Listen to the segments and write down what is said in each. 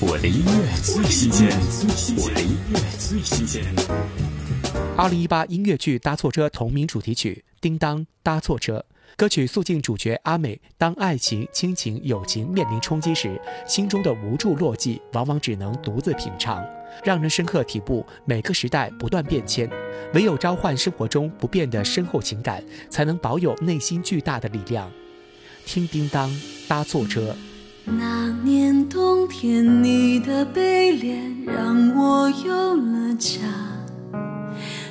我的音乐最新鲜，我的音乐最新鲜。二零一八音乐剧《搭错车》同名主题曲《叮当搭错车》，歌曲诉尽主角阿美当爱情、亲情、友情面临冲击时，心中的无助落寂，往往只能独自品尝，让人深刻体悟每个时代不断变迁，唯有召唤生活中不变的深厚情感，才能保有内心巨大的力量。听叮当搭错车。那年冬天，你的背脸让我有了家。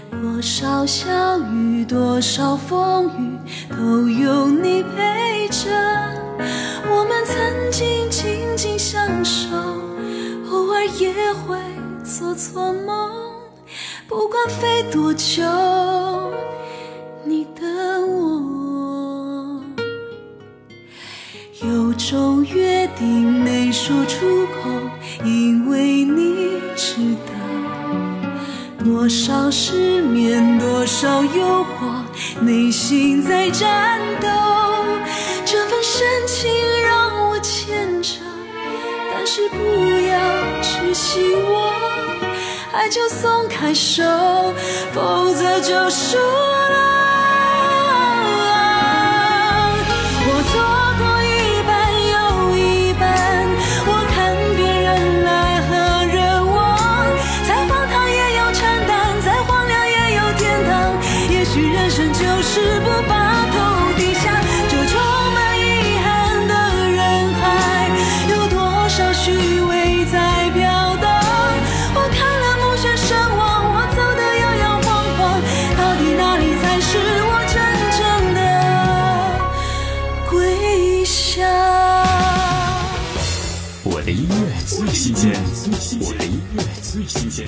多少小雨，多少风雨，都有你陪着。我们曾经紧紧相守，偶尔也会做错梦。不管飞多久，有种约定没说出口，因为你知道，多少失眠，多少诱惑，内心在战斗。这份深情让我牵着，但是不要痴心我，爱就松开手，否则就输了。新鲜，我的音乐最新鲜。